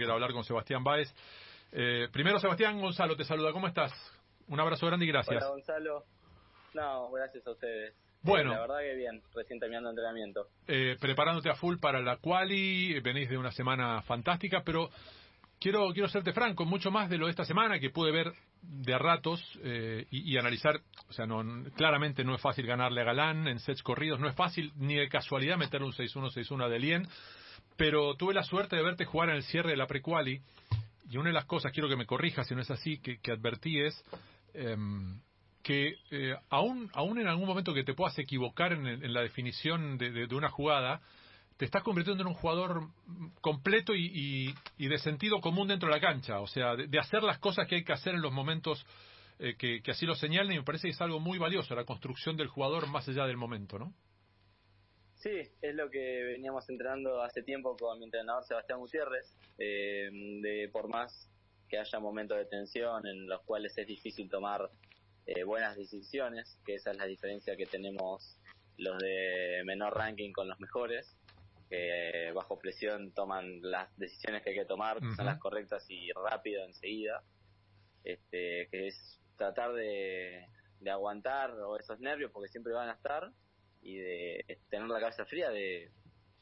que era hablar con Sebastián Báez. Eh, primero, Sebastián, Gonzalo te saluda. ¿Cómo estás? Un abrazo grande y gracias. Hola, Gonzalo. No, gracias a ustedes. Bueno. La verdad que bien, recién terminando entrenamiento. Eh, preparándote a full para la quali, venís de una semana fantástica, pero quiero quiero serte franco, mucho más de lo de esta semana que pude ver de a ratos eh, y, y, analizar, o sea, no claramente no es fácil ganarle a Galán en sets corridos, no es fácil ni de casualidad meterle un 6-1, 6-1 a Delien, pero tuve la suerte de verte jugar en el cierre de la pre-quali y una de las cosas, quiero que me corrijas si no es así, que, que advertí es... Eh, que eh, aún, aún en algún momento que te puedas equivocar en, en la definición de, una jugada, te estás convirtiendo en un jugador completo y, y, de sentido común dentro de la cancha, o sea, de, hacer las cosas que hay que hacer en los momentos eh, que, así lo señalen y me parece que es algo muy valioso, la construcción del jugador más allá del momento, ¿no? Sí, es lo que veníamos entrenando hace tiempo con mi entrenador Sebastián Gutiérrez, eh, de por más que haya momentos de tensión en los cuales es difícil tomar eh, buenas decisiones, que esa es la diferencia que tenemos los de menor ranking con los mejores, que bajo presión toman las decisiones que hay que tomar, uh -huh. son las correctas y rápido enseguida, este, que es tratar de, de aguantar o esos nervios porque siempre van a estar y de tener la cabeza fría de,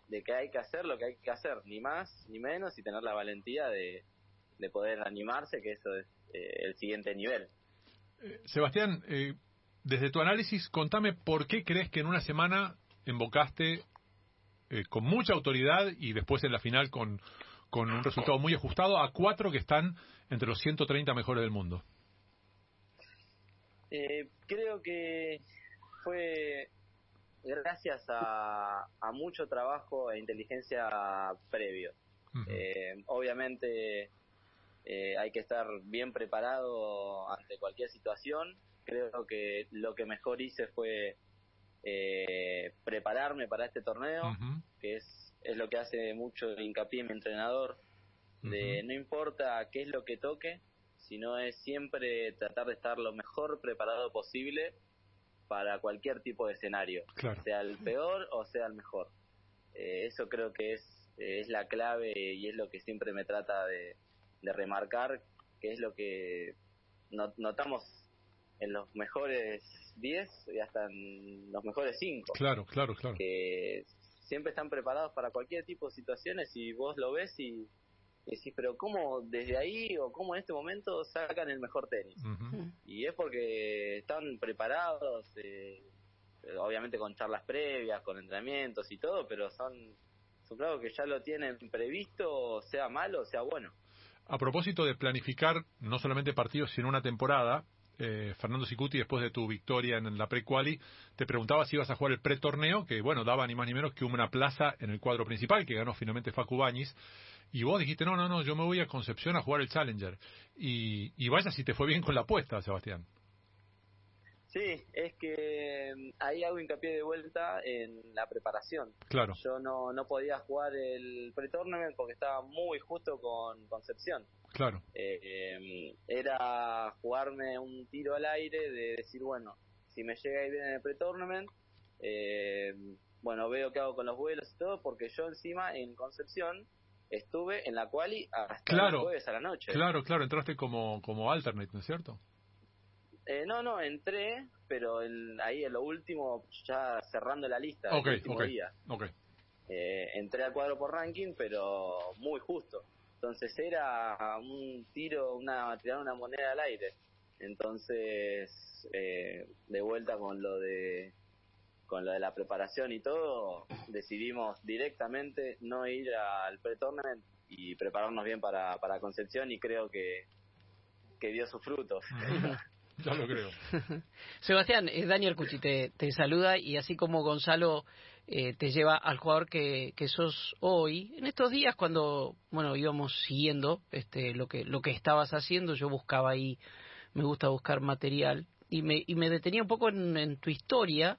de que hay que hacer lo que hay que hacer, ni más ni menos, y tener la valentía de, de poder animarse, que eso es eh, el siguiente nivel. Eh, Sebastián, eh, desde tu análisis, contame por qué crees que en una semana invocaste eh, con mucha autoridad y después en la final con, con un resultado muy ajustado a cuatro que están entre los 130 mejores del mundo. Eh, creo que fue gracias a, a, mucho trabajo e inteligencia previo. Uh -huh. eh, obviamente eh, hay que estar bien preparado ante cualquier situación. Creo que lo que mejor hice fue eh, prepararme para este torneo, uh -huh. que es, es lo que hace mucho hincapié mi entrenador, uh -huh. no importa qué es lo que toque, sino es siempre tratar de estar lo mejor preparado posible para cualquier tipo de escenario, claro. sea el peor o sea el mejor. Eh, eso creo que es, eh, es la clave y es lo que siempre me trata de, de remarcar, que es lo que not notamos en los mejores 10 y hasta en los mejores 5. Claro, claro, claro. Que siempre están preparados para cualquier tipo de situaciones y vos lo ves y y decís, pero ¿cómo desde ahí o cómo en este momento sacan el mejor tenis? Uh -huh. Y es porque están preparados, eh, obviamente con charlas previas, con entrenamientos y todo, pero son, son claro que ya lo tienen previsto, sea malo o sea bueno. A propósito de planificar no solamente partidos, sino una temporada, eh, Fernando Sicuti, después de tu victoria en la pre-quali, te preguntaba si ibas a jugar el pre-torneo, que bueno, daba ni más ni menos que una plaza en el cuadro principal, que ganó finalmente Facu Bañis. Y vos dijiste, no, no, no, yo me voy a Concepción a jugar el Challenger. Y, y vaya si te fue bien con la apuesta, Sebastián. Sí, es que mm, ahí hago hincapié de vuelta en la preparación. Claro. Yo no, no podía jugar el pre-tournament porque estaba muy justo con Concepción. Claro. Eh, eh, era jugarme un tiro al aire de decir, bueno, si me llega ahí bien en el pre-tournament, eh, bueno, veo qué hago con los vuelos y todo, porque yo encima en Concepción estuve en la quali hasta claro, el jueves a la noche. Claro, claro, entraste como, como alternate, ¿no es cierto? Eh, no, no, entré, pero el, ahí en lo último, ya cerrando la lista, okay, el último okay, día. Okay. Eh, entré al cuadro por ranking, pero muy justo. Entonces era un tiro, una tirar una moneda al aire. Entonces, eh, de vuelta con lo de con lo de la preparación y todo, decidimos directamente no ir al pre-tournament y prepararnos bien para, para Concepción y creo que, que dio sus frutos. ya lo creo. Sebastián, eh, Daniel Cuchi te, te, saluda y así como Gonzalo eh, te lleva al jugador que, que sos hoy, en estos días cuando bueno íbamos siguiendo este lo que lo que estabas haciendo, yo buscaba ahí, me gusta buscar material y me, y me detenía un poco en, en tu historia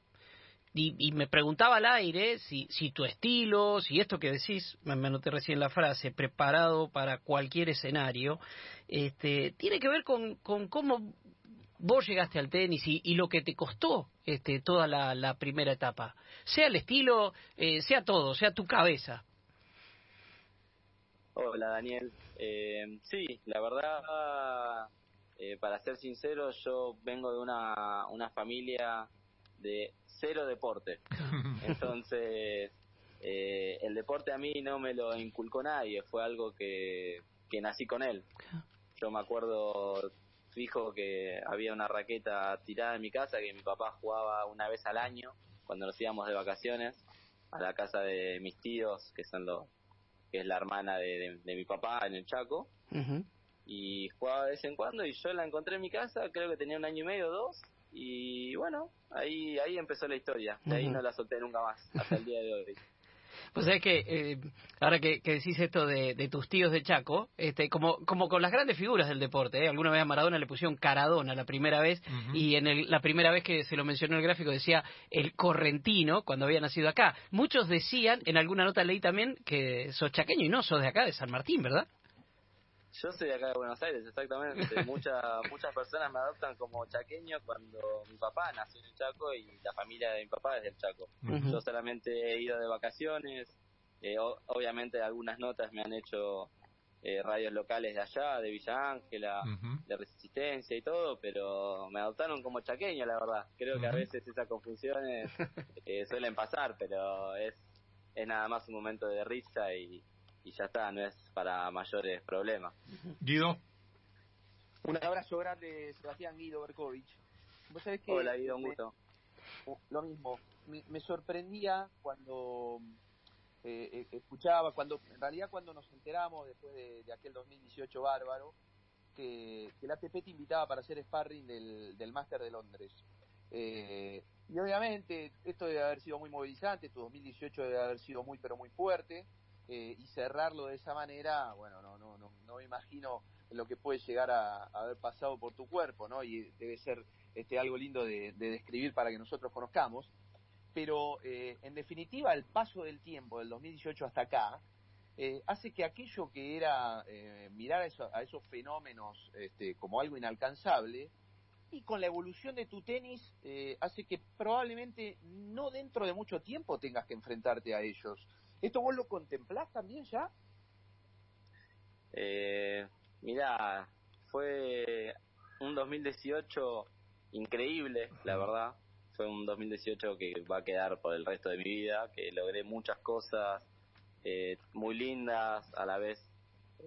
y, y, me preguntaba al aire si, si tu estilo, si esto que decís, me, me anoté recién la frase, preparado para cualquier escenario, este, tiene que ver con, con cómo vos llegaste al tenis y, y, lo que te costó este, toda la, la primera etapa, sea el estilo, eh, sea todo, sea tu cabeza. Hola Daniel. Eh, sí, la verdad, eh, para ser sincero, yo vengo de una, una familia de cero deporte. Entonces, eh, el deporte a mí no me lo inculcó nadie, fue algo que, que nací con él. Yo me acuerdo fijo que había una raqueta tirada en mi casa que mi papá jugaba una vez al año cuando nos íbamos de vacaciones a la casa de mis tíos, que son los que es la hermana de, mi papá en el Chaco. Y jugaba de vez en cuando y yo la encontré en mi casa, creo que tenía un año y medio, dos. Y bueno, ahí ahí empezó la historia. De ahí no la solté nunca más, hasta el día de hoy. Pues es que eh, ahora que, decís esto de, tus tíos de Chaco, este, como, como con las grandes figuras del deporte, ¿eh? alguna vez a Maradona le pusieron Caradona la primera vez y en la primera vez que se lo mencionó el gráfico decía el correntino cuando había nacido acá. Muchos decían, en alguna nota leí también, que sos chaqueño y no sos de acá, de San Martín, ¿verdad? Yo soy de acá de Buenos Aires, exactamente. Muchas muchas personas me adoptan como chaqueño cuando mi papá nació en el Chaco y la familia de mi papá es del Chaco. Yo solamente he ido de vacaciones. Eh, obviamente algunas notas me han hecho eh, radios locales de allá, de Villa Ángela, de Resistencia y todo, pero me adoptaron como chaqueño, la verdad. Creo que a veces esas confusiones eh, suelen pasar, pero es, es nada más un momento de risa y, y ya está, no es para mayores problemas. Guido. Un abrazo grande, Sebastián Guido Berkovich. Hola Guido, un gusto. Lo mismo, me, sorprendía cuando eh, eh, escuchaba, cuando en realidad cuando nos enteramos después de, aquel 2018 bárbaro, que, que, la ATP te invitaba para hacer sparring del, del Máster de Londres. Eh, y obviamente esto debe haber sido muy movilizante, tu 2018 debe haber sido muy pero muy fuerte. Eh, y cerrarlo de esa manera, bueno, no, no, no, no me imagino lo que puede llegar a, haber pasado por tu cuerpo, ¿no? Y debe ser este algo lindo de, describir para que nosotros conozcamos. Pero eh, en definitiva, el paso del tiempo, del 2018 hasta acá, eh, hace que aquello que era mirar a, a, esos fenómenos este, como algo inalcanzable, y con la evolución de tu tenis, hace que probablemente no dentro de mucho tiempo tengas que enfrentarte a ellos. ¿Esto vos lo contemplás también ya? Eh, mira, fue un 2018 increíble, la verdad. Fue un 2018 que va a quedar por el resto de mi vida, que logré muchas cosas eh, muy lindas, a la vez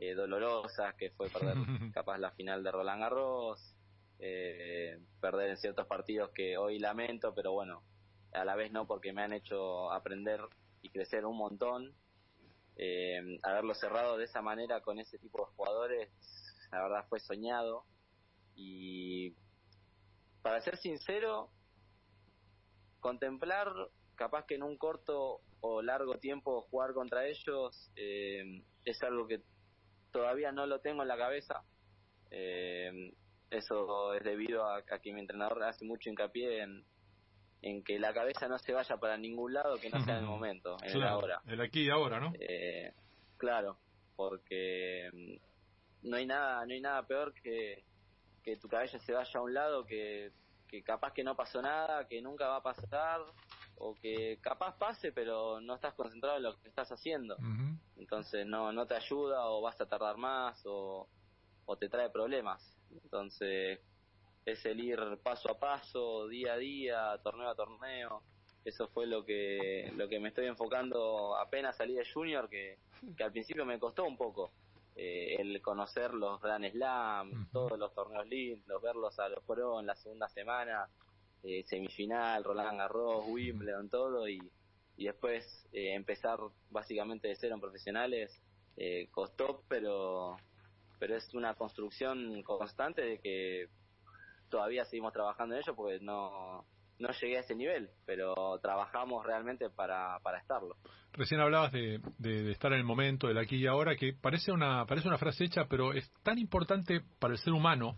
eh, dolorosas, que fue perder capaz la final de Roland Garros, eh, perder en ciertos partidos que hoy lamento, pero bueno, a la vez no porque me han hecho aprender y crecer un montón. Eh, haberlo cerrado de esa manera con ese tipo de jugadores, la verdad fue soñado. Y para ser sincero, contemplar capaz que en un corto o largo tiempo jugar contra ellos eh, es algo que todavía no lo tengo en la cabeza. Eh, eso es debido a, a, que mi entrenador hace mucho hincapié en, en que la cabeza no se vaya para ningún lado que no sea en el momento, en el ahora. El aquí y ahora, ¿no? Eh, claro, porque mm, no hay nada, no hay nada peor que que tu cabeza se vaya a un lado que, que capaz que no pasó nada, que nunca va a pasar o que capaz pase pero no estás concentrado en lo que estás haciendo. Entonces no no te ayuda o vas a tardar más o o te trae problemas. Entonces es el ir paso a paso, día a día, torneo a torneo. Eso fue lo que lo que me estoy enfocando apenas salí de Junior, que, que al principio me costó un poco. Eh, el conocer los Grand Slam, todos los torneos lindos, verlos a los Pro en la segunda semana, eh, semifinal, Roland Garros, Wimbledon, todo, y, y después eh, empezar básicamente de cero en profesionales, costó, pero, pero es una construcción constante de que todavía seguimos trabajando en ello porque no, no llegué a ese nivel, pero trabajamos realmente para, para estarlo. Recién hablabas de, estar en el momento, del aquí y ahora, que parece una, parece una frase hecha, pero es tan importante para el ser humano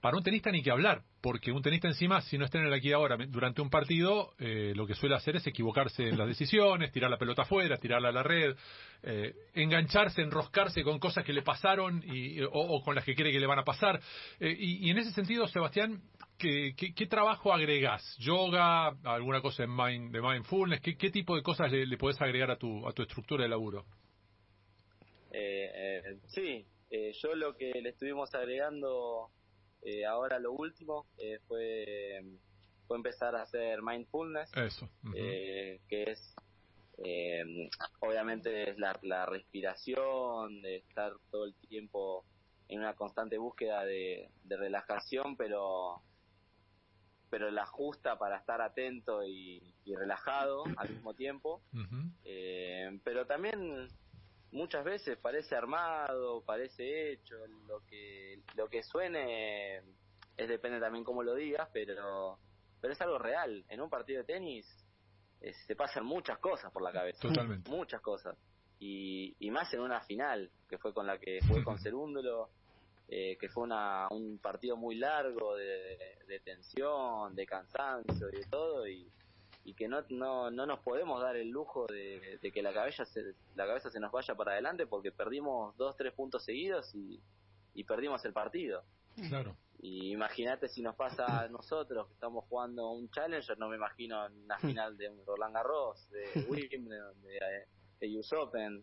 para un tenista ni que hablar, porque un tenista encima, si no está en el aquí ahora durante un partido, eh, lo que suele hacer es equivocarse en las decisiones, tirar la pelota afuera, tirarla a la red, eh, engancharse, enroscarse con cosas que le pasaron y, o, con las que cree que le van a pasar. Eh, y, en ese sentido, Sebastián, ¿qué, trabajo agregás? ¿Yoga? ¿Alguna cosa de, mind, de mindfulness? ¿Qué, ¿Qué, tipo de cosas le, le podés agregar a tu, a tu estructura de laburo? Sí, yo lo que le estuvimos agregando eh, ahora lo último eh, fue, fue empezar a hacer mindfulness, Eso. eh, que es eh, obviamente es la, la respiración, de estar todo el tiempo en una constante búsqueda de, de relajación, pero pero la justa para estar atento y, y relajado al mismo tiempo. Eh, pero también muchas veces parece armado, parece hecho, lo que lo que suene es depende también cómo lo digas, pero pero es algo real. En un partido de tenis eh, se pasan muchas cosas por la cabeza, Totalmente. muchas cosas. Y, y más en una final, que fue con la que jugué con Cerúndulo, eh, que fue una, un partido muy largo de, de tensión, de cansancio y de todo, y, y que no, no, no nos podemos dar el lujo de, de que la cabeza, se, la cabeza se nos vaya para adelante porque perdimos dos, tres puntos seguidos y, y perdimos el partido. Claro. Y imagínate si nos pasa a nosotros que estamos jugando un Challenger, no me imagino una final de Roland Garros, de Wimbledon, de, de US Open,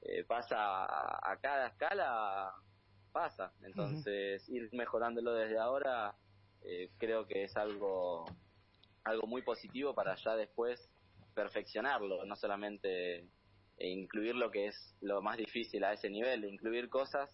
eh, pasa a, a cada escala, pasa. Entonces, ir mejorándolo desde ahora eh, creo que es algo, algo muy positivo para ya después perfeccionarlo, no solamente eh, incluir lo que es lo más difícil a ese nivel, incluir cosas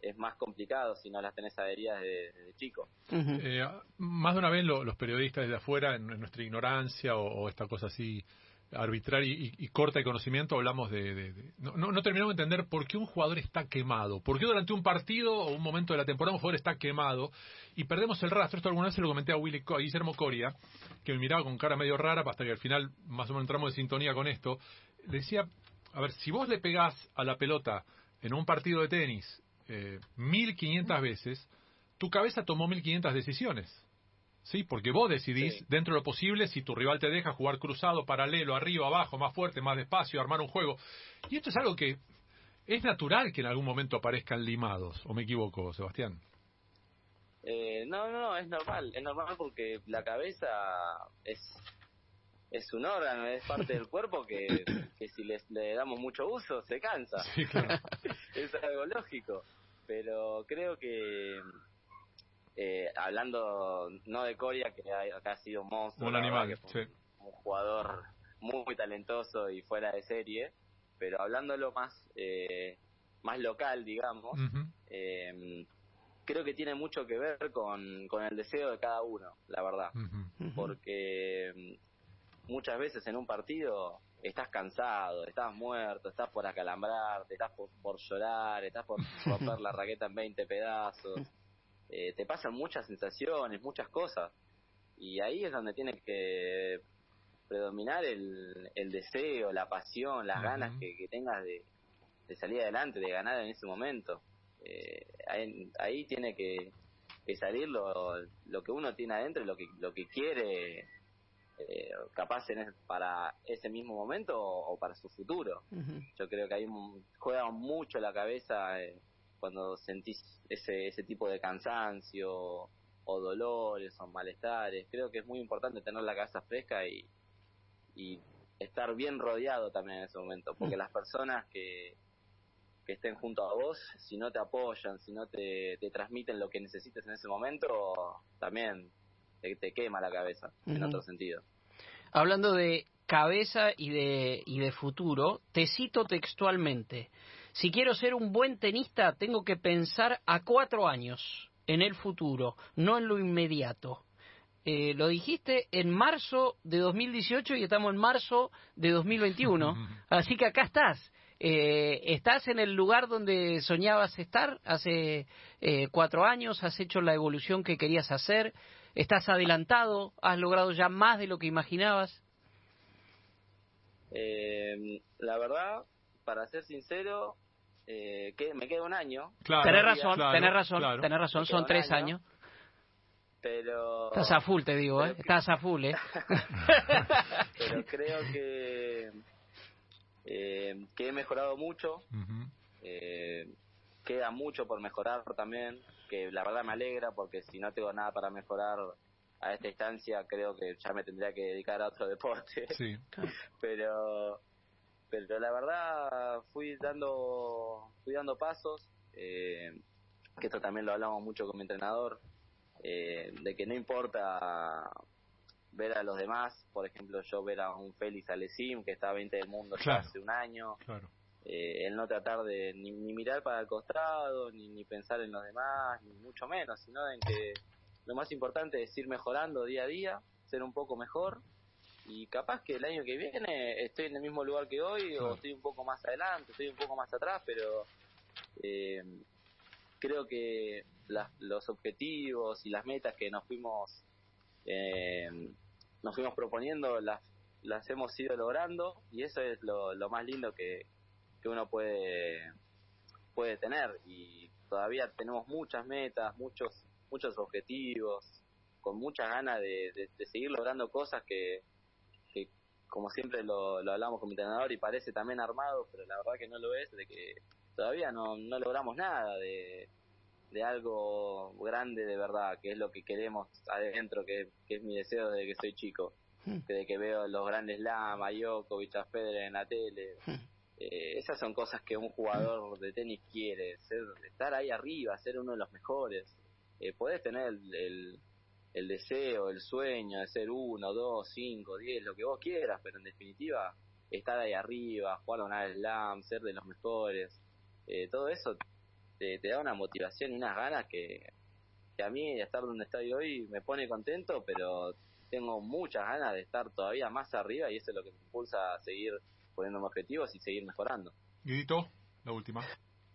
es más complicado si no las tenés adheridas de, de chico. Eh, más de una vez lo- los periodistas desde afuera, en, en nuestra ignorancia o, o esta cosa así arbitraria y, corta de conocimiento, hablamos de... de- no, no, no terminamos de entender por qué un jugador está quemado, por qué durante un partido o un momento de la temporada un jugador está quemado y perdemos el rastro. Esto alguna vez se lo comenté a, Willy, a Guillermo Coria, que me miraba con cara medio rara hasta que al final más o menos entramos de sintonía con esto. Decía, a ver, si vos le pegás a la pelota en un partido de tenis eh, 1500 veces, tu cabeza tomó 1500 decisiones. Sí, porque vos decidís, Sí. dentro de lo posible, si tu rival te deja jugar cruzado, paralelo, arriba, abajo, más fuerte, más despacio, armar un juego. Y esto es algo que es natural que en algún momento aparezcan limados, ¿o me equivoco, Sebastián? Eh, no, no, no, es normal, es normal porque la cabeza es es un órgano, es parte del cuerpo que, que si les, le damos mucho uso se cansa. Sí, claro. es algo lógico. Pero creo que, eh, hablando no de Coria, que ha, que ha sido un monstruo, Un animal, verdad que fue sí. un, un jugador muy talentoso y fuera de serie, pero hablándolo más, eh, más local, digamos, eh, creo que tiene mucho que ver con, con el deseo de cada uno, la verdad. Porque mm, muchas veces en un partido estás cansado, estás muerto, estás por acalambrarte, estás por, por llorar, estás por romper la raqueta en 20 pedazos. Eh, te pasan muchas sensaciones, muchas cosas. Y ahí es donde tiene que predominar el, el deseo, la pasión, las ganas que, que tengas de, de salir adelante, de ganar en ese momento. Eh, ahí, ahí tiene que, que salir lo, lo que uno tiene adentro lo que, lo que quiere, eh, capaz en es- para ese mismo momento o, o para su futuro. Yo creo que ahí juega mucho la cabeza eh, cuando sentís ese, ese tipo de cansancio o dolores o malestares. Creo que es muy importante tener la cabeza fresca y, y estar bien rodeado también en ese momento, porque las personas que, que estén junto a vos, si no te apoyan, si no te, te transmiten lo que necesites en ese momento, también te, te quema la cabeza, en otro sentido. Hablando de cabeza y de, y de futuro, te cito textualmente. Si quiero ser un buen tenista, tengo que pensar a cuatro años en el futuro, no en lo inmediato. Eh, lo dijiste en marzo de 2018 y estamos en marzo de 2021. Así que acá estás. Eh, estás en el lugar donde soñabas estar hace eh, cuatro años, has hecho la evolución que querías hacer, estás adelantado, has logrado ya más de lo que imaginabas. Eh, la verdad, para ser sincero, eh, que me queda un año, Claro, tenés razón, claro, tenés razón, claro. tenés razón, son tres año. años. pero Estás a full, te digo, ¿eh? Estás a full, ¿eh? pero creo que eh, que he mejorado mucho, eh, queda mucho por mejorar también, que la verdad me alegra porque si no tengo nada para mejorar a esta instancia creo que ya me tendría que dedicar a otro deporte, Sí. pero pero la verdad fui dando, fui dando pasos, eh, que esto también lo hablamos mucho con mi entrenador, eh, de que no importa ver a los demás, por ejemplo, yo ver a un Félix Alesim que está a 20 del mundo ya hace un año, claro. eh, el no tratar de ni, mirar para el costado, ni, ni pensar en los demás, ni mucho menos, sino en que lo más importante es ir mejorando día a día, ser un poco mejor y capaz que el año que viene estoy en el mismo lugar que hoy o estoy un poco más adelante, estoy un poco más atrás, pero eh, creo que los objetivos y las metas que nos fuimos eh, nos fuimos proponiendo las las hemos ido logrando y eso es lo, lo más lindo que, que uno puede puede tener. Y todavía tenemos muchas metas muchos muchos objetivos con muchas ganas de, de, seguir logrando cosas que como siempre lo, lo, hablamos con mi entrenador y parece también armado pero la verdad que no lo es de que todavía no, no logramos nada de, de algo grande de verdad, que es lo que queremos adentro, que, es mi deseo desde que soy chico, hmm. de que veo los grandes Lama, Djokovic, a Federer en la tele. Hmm. Eh, esas son cosas que un jugador de tenis quiere, ser, estar ahí arriba, ser uno de los mejores. Eh, podés tener el, el, deseo, el sueño de ser uno, dos, cinco, diez, lo que vos quieras, pero en definitiva, estar ahí arriba, jugar un slam, ser de los mejores, eh, todo eso te, da una motivación y unas ganas que, a mí estar donde estoy hoy me pone contento, pero tengo muchas ganas de estar todavía más arriba y eso es lo que me impulsa a seguir poniendo objetivos y seguir mejorando. Guidito, la última.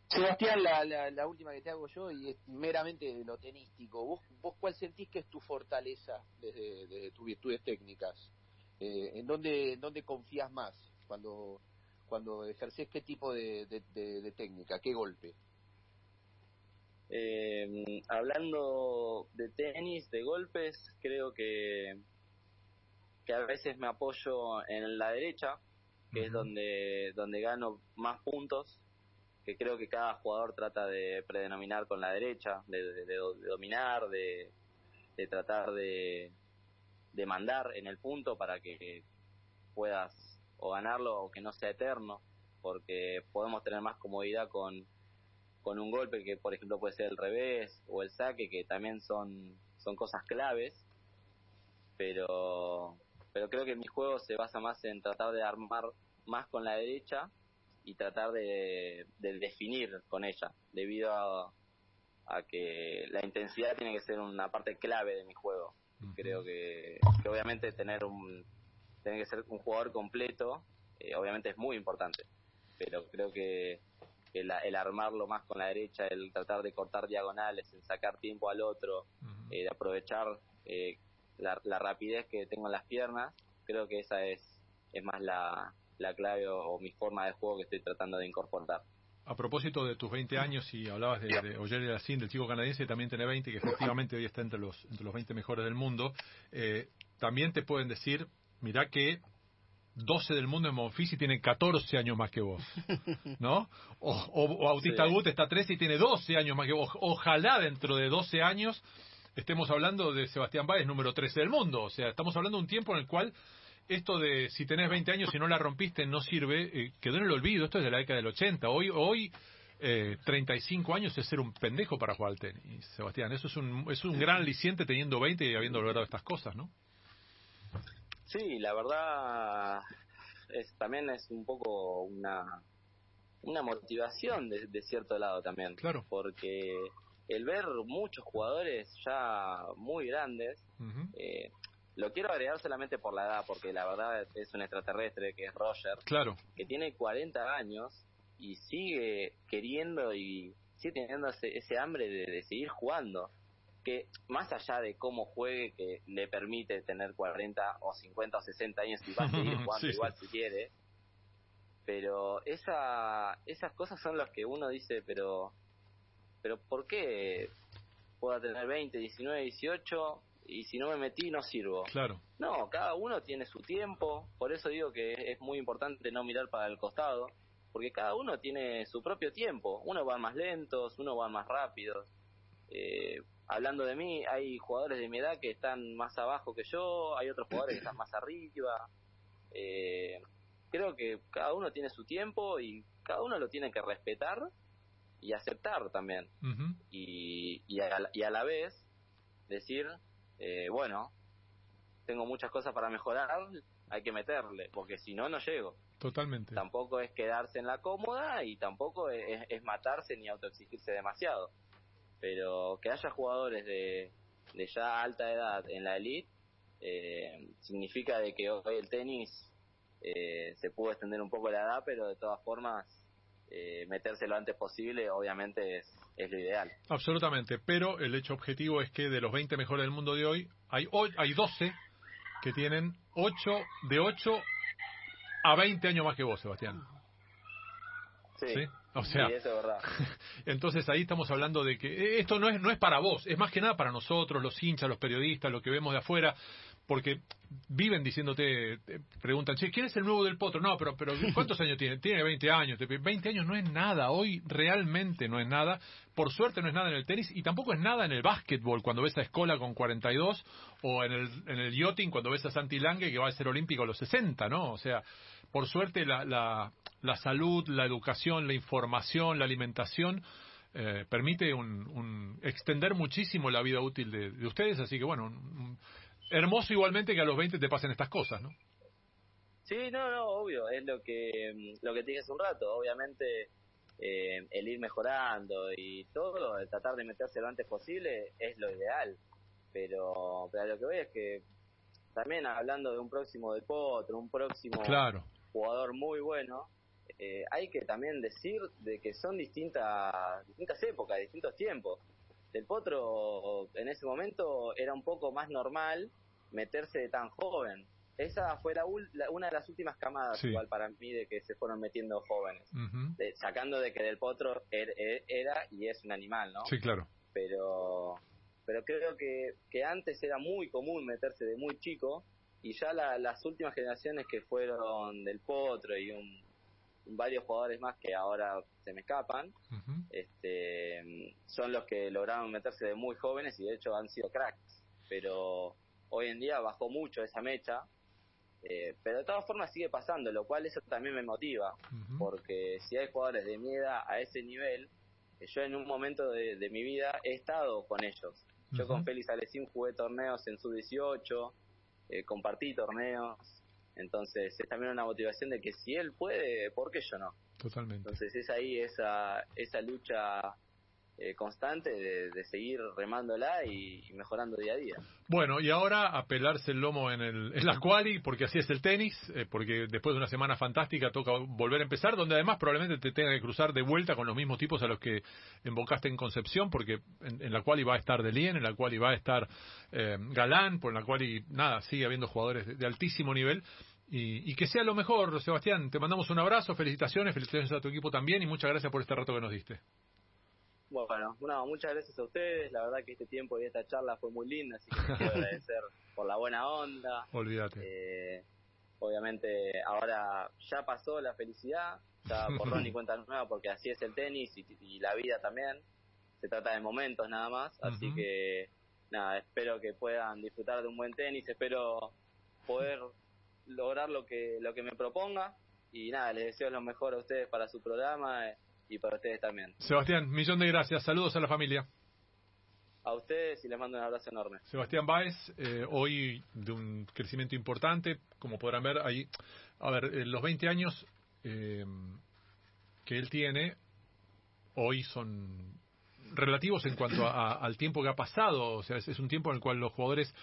Sebastián, la, la, última que te hago yo y es meramente lo tenístico. ¿Vos, vos cuál sentís que es tu fortaleza desde, desde tus virtudes técnicas? Eh, ¿En dónde, dónde confías más cuando, cuando ejerces qué tipo de, de técnica, qué golpe? Eh, hablando de tenis, de golpes, creo que, que a veces me apoyo en la derecha, que es donde, donde gano más puntos, que creo que cada jugador trata de predenominar con la derecha, de, dominar, de, tratar de, de mandar en el punto para que puedas o ganarlo o que no sea eterno, porque podemos tener más comodidad con, con un golpe que por ejemplo puede ser el revés o el saque que también son son cosas claves pero pero creo que mi juego se basa más en tratar de armar más con la derecha y tratar de, definir con ella debido a, a, que la intensidad tiene que ser una parte clave de mi juego. Creo que, obviamente tener un tener que ser un jugador completo eh, obviamente es muy importante pero creo que el, armarlo más con la derecha, el tratar de cortar diagonales, el sacar tiempo al otro, eh, de aprovechar eh, la, rapidez que tengo en las piernas, creo que esa es, es más la, la clave o, mi forma de juego que estoy tratando de incorporar. A propósito de tus 20 años y hablabas de, de Oyer del chico canadiense, también tiene 20, que efectivamente hoy está entre los, entre los 20 mejores del mundo, eh, también te pueden decir, mira que 12 del mundo en Monfils y tiene 14 años más que vos, ¿no? O, o, Autista Gut está 13 y tiene 12 años más que vos. Ojalá dentro de 12 años estemos hablando de Sebastián Báez, número 13 del mundo. O sea, estamos hablando de un tiempo en el cual esto de si tenés 20 años y no la rompiste no sirve, eh, quedó en el olvido. Esto es de la década del 80. Hoy, hoy eh, 35 años es ser un pendejo para jugar al tenis, Sebastián. Eso es un, es un gran aliciente teniendo 20 y habiendo logrado estas cosas, ¿no? Sí, la verdad es también es un poco una una motivación de, cierto lado también. Claro. Porque el ver muchos jugadores ya muy grandes, eh, lo quiero agregar solamente por la edad, porque la verdad es un extraterrestre que es Roger, claro. que tiene 40 años y sigue queriendo y sigue teniendo ese, hambre de seguir jugando que más allá de cómo juegue, que le permite tener 40 o 50 o 60 años y va a seguir jugando igual si quiere, pero esa, esas cosas son las que uno dice, pero, pero ¿por qué puedo tener 20, 19, 18 y si no me metí no sirvo? Claro. No, cada uno tiene su tiempo, por eso digo que es muy importante no mirar para el costado, porque cada uno tiene su propio tiempo, uno va más lentos, uno va más rápidos. Eh, hablando de mí, hay jugadores de mi edad que están más abajo que yo, hay otros jugadores que están más arriba. Eh, creo que cada uno tiene su tiempo y cada uno lo tiene que respetar y aceptar también. y, y, a, y, a, la vez decir, eh, bueno, tengo muchas cosas para mejorar, hay que meterle, porque si no, no llego. Totalmente. Tampoco es quedarse en la cómoda y tampoco es, es matarse ni autoexigirse demasiado. Pero que haya jugadores de, de ya alta edad en la elite eh, significa de que hoy el tenis eh, se pudo extender un poco la edad, pero de todas formas eh, meterse lo antes posible obviamente es, es lo ideal. Absolutamente, pero el hecho objetivo es que de los 20 mejores del mundo de hoy, hay, hoy, hay 12 que tienen 8 de 8 a 20 años más que vos, Sebastián. Sí. O sea, eso es verdad. entonces ahí estamos hablando de que eh, esto no es no es para vos, es más que nada para nosotros, los hinchas, los periodistas, lo que vemos de afuera, porque viven diciéndote, preguntan, che, ¿quién es el nuevo del Potro? No, pero, pero ¿cuántos años tiene? Tiene 20 años. 20 años no es nada, hoy realmente no es nada. Por suerte no es nada en el tenis y tampoco es nada en el básquetbol cuando ves a Escola con 42 o en el, en el yachting cuando ves a Santi Lange que va a ser olímpico a los 60, ¿no? O sea, por suerte la, la, la salud, la educación, la información, la alimentación eh, permite un, un, extender muchísimo la vida útil de, de ustedes, así que bueno, un, hermoso igualmente que a los 20 te pasen estas cosas, ¿no? Sí, no, no, obvio, es lo que lo que te dije hace un rato, obviamente eh, el ir mejorando y todo, el tratar de meterse lo antes posible es lo ideal, pero, pero lo que voy es que también hablando de un próximo del Potro, un próximo claro. jugador muy bueno, eh, hay que también decir de que son distintas distintas épocas, distintos tiempos. Del Potro en ese momento era un poco más normal meterse de tan joven. Esa fue la, una de las últimas camadas Sí. igual para mí de que se fueron metiendo jóvenes. De- sacando de que Del Potro er- er- era y es un animal, ¿no? Sí, claro. pero pero creo que, que antes era muy común meterse de muy chico y ya la- las últimas generaciones que fueron del Potro y un, varios jugadores más que ahora se me escapan este son los que lograron meterse de muy jóvenes y de hecho han sido cracks pero hoy en día bajó mucho esa mecha eh, pero de todas formas sigue pasando lo cual eso también me motiva porque si hay jugadores de mi edad a ese nivel, eh, yo en un momento de, de mi vida he estado con ellos. Yo con Félix Alesín jugué torneos en su 18, eh, compartí torneos, entonces es también una motivación de que si él puede, ¿por qué yo no? Totalmente. Entonces es ahí esa, esa lucha eh, constante de, de seguir remándola y, mejorando día a día. Bueno, y ahora a pelarse el lomo en, el, en la porque así es el tenis, eh, porque después de una semana fantástica toca volver a empezar, donde además probablemente te tenga que cruzar de vuelta con los mismos tipos a los que invocaste en Concepción, porque en, en la quali va a estar Delien, en la quali va a estar eh, Galán, por la quali, nada, sigue habiendo jugadores de, de altísimo nivel. Y, y que sea lo mejor, Sebastián. Te mandamos un abrazo, felicitaciones, felicitaciones a tu equipo también y muchas gracias por este rato que nos diste. Bueno, no, muchas gracias a ustedes. La verdad que este tiempo y esta charla fue muy linda, así que quiero agradecer por la buena onda. Olvídate. Eh, obviamente ahora ya pasó la felicidad, ya borrón y cuenta nueva porque así es el tenis y, y la vida también. Se trata de momentos nada más, así que nada, espero que puedan disfrutar de un buen tenis, espero poder lograr lo que lo que me proponga y nada, les deseo lo mejor a ustedes para su programa eh, y para ustedes también. Sebastián, millón de gracias. Saludos a la familia. A ustedes y les mando un abrazo enorme. Sebastián Báez, eh, hoy de un crecimiento importante, como podrán ver ahí, a ver, eh, los 20 años eh, que él tiene hoy son relativos en cuanto a- a- al tiempo que ha pasado, o sea, es, es un tiempo en el cual los jugadores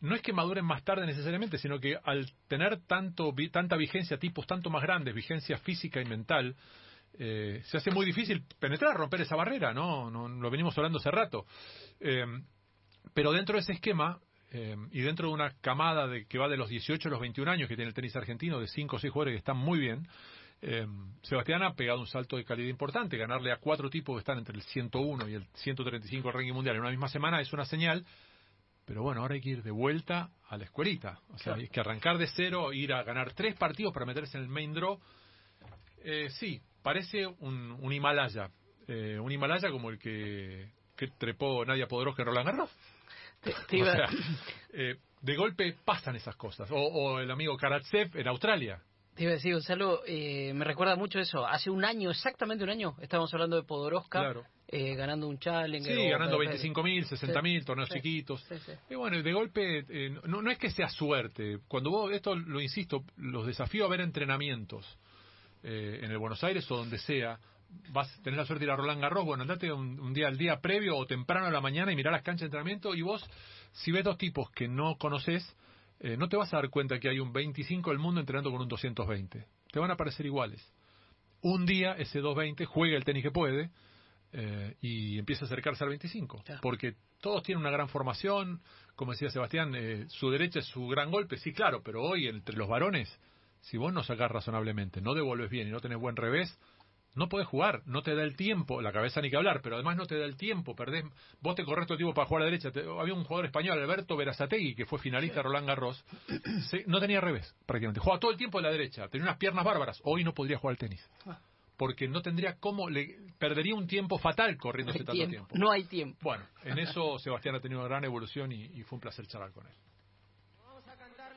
no es que maduren más tarde necesariamente, sino que al tener tanto tanta vigencia, tipos tanto más grandes, vigencia física y mental, eh, se hace muy difícil penetrar, romper esa barrera, ¿no? no lo venimos hablando hace rato. Eh, pero dentro de ese esquema, eh, y dentro de una camada de, que va de los 18 a los 21 años que tiene el tenis argentino, de 5 o 6 jugadores que están muy bien, eh, Sebastián ha pegado un salto de calidad importante. Ganarle a cuatro tipos que están entre el 101 y el 135 del ranking mundial en una misma semana es una señal. Pero bueno, ahora hay que ir de vuelta a la escuelita. O sea, hay que arrancar de cero, ir a ganar tres partidos para meterse en el main draw. Eh, sí, parece un, un Himalaya. Eh, un Himalaya como el que, que trepó Nadia Podoroska en Roland Garros. Te, te O iba- sea, eh, de golpe pasan esas cosas. O, o el amigo Karatsev en Australia. Te iba a decir, Gonzalo, eh, me recuerda mucho eso. Hace un año, exactamente un año, estábamos hablando de Podoroska, eh, ganando un challenge. Sí, ganando 25.000, 60.000, torneos chiquitos. y bueno, de golpe, eh, no, no es que sea suerte. Cuando vos, esto lo insisto, los desafío a ver entrenamientos en el Buenos Aires o donde sea, vas a tener la suerte de ir a Roland Garros, bueno, andate un, día al día previo o temprano a la mañana y mirar las canchas de entrenamiento y vos, si ves dos tipos que no conoces, eh, no te vas a dar cuenta que hay un 25 del mundo entrenando con un 220. Te van a parecer iguales. Un día ese 220 juega el tenis que puede eh, y empieza a acercarse al 25. Porque todos tienen una gran formación, como decía Sebastián, eh, su derecha es su gran golpe, sí, claro, pero hoy entre los varones, si vos no sacás razonablemente, no devuelves bien y no tenés buen revés, no puedes jugar, no te da el tiempo, la cabeza ni que hablar, pero además no te da el tiempo, perdés, vos te corres todo el tiempo para jugar a la derecha. había un jugador español, Alberto Verazategui, que fue finalista Roland Garros, no tenía revés prácticamente, jugaba todo el tiempo a la derecha, tenía unas piernas bárbaras, hoy no podría jugar al tenis. Ah. Porque no tendría cómo, le perdería un tiempo fatal corriéndose tanto tiempo. No hay tiempo. Bueno, en eso Sebastián ha tenido una gran evolución y fue un placer charlar con él.